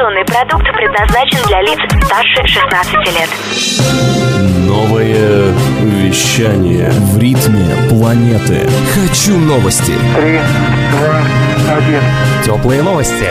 Информационный продукт предназначен для лиц старше 16 лет. Новое вещание в ритме планеты. Хочу новости. Три, два, один. Теплые новости.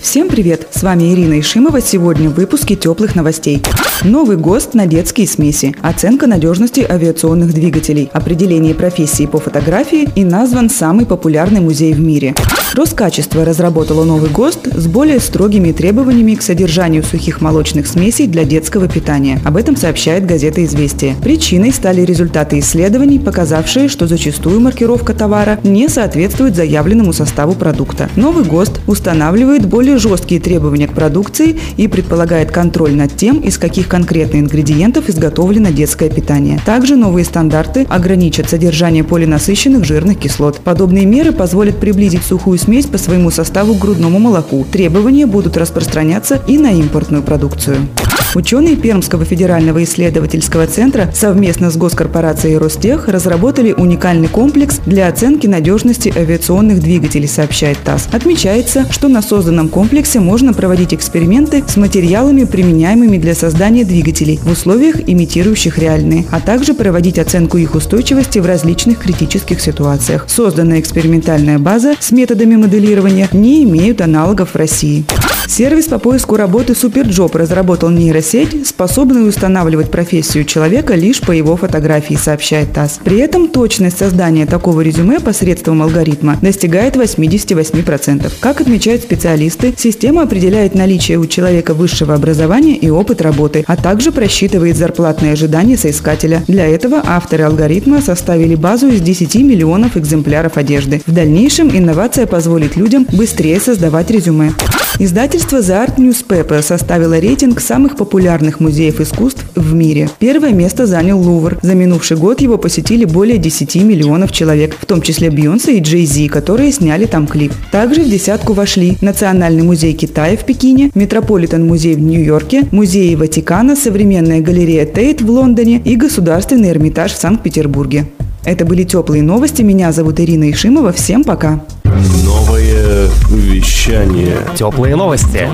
Всем привет! С вами Ирина Ишимова. Сегодня в выпуске теплых новостей. Новый ГОСТ на детские смеси. Оценка надежности авиационных двигателей. Определение профессии по фотографии и назван самый популярный музей в мире. Роскачество разработало новый ГОСТ с более строгими требованиями к содержанию сухих молочных смесей для детского питания. Об этом сообщает газета «Известия». Причиной стали результаты исследований, показавшие, что зачастую маркировка товара не соответствует заявленному составу продукта. Новый ГОСТ устанавливает более жесткие требования к продукции и предполагает контроль над тем, из каких конкретно ингредиентов изготовлено детское питание. Также новые стандарты ограничат содержание полинасыщенных жирных кислот. Подобные меры позволят приблизить сухую смесь по своему составу к грудному молоку. Требования будут распространяться и на импортную продукцию. Ученые Пермского федерального исследовательского центра совместно с госкорпорацией Ростех разработали уникальный комплекс для оценки надежности авиационных двигателей, сообщает ТАСС. Отмечается, что на созданном комплексе можно проводить эксперименты с материалами, применяемыми для создания двигателей в условиях, имитирующих реальные, а также проводить оценку их устойчивости в различных критических ситуациях. Созданная экспериментальная база с методами моделирования не имеют аналогов в России. Сервис по поиску работы Superjob разработал нейросеть, способную устанавливать профессию человека лишь по его фотографии, сообщает ТАСС. При этом точность создания такого резюме посредством алгоритма достигает 88%. Как отмечают специалисты, система определяет наличие у человека высшего образования и опыт работы, а также просчитывает зарплатные ожидания соискателя. Для этого авторы алгоритма составили базу из 10 миллионов экземпляров одежды. В дальнейшем инновация позволит людям быстрее создавать резюме. Издательство The Art Newspaper составило рейтинг самых популярных музеев искусств в мире. Первое место занял Лувр. За минувший год его посетили более 10 миллионов человек, в том числе Бейонсе и Джей Зи, которые сняли там клип. Также в десятку вошли Национальный музей Китая в Пекине, Метрополитен музей в Нью-Йорке, музеи Ватикана, Современная галерея Тейт в Лондоне и Государственный Эрмитаж в Санкт-Петербурге. Это были теплые новости. Меня зовут Ирина Ишимова. Всем пока. Новое вещание. Теплые новости.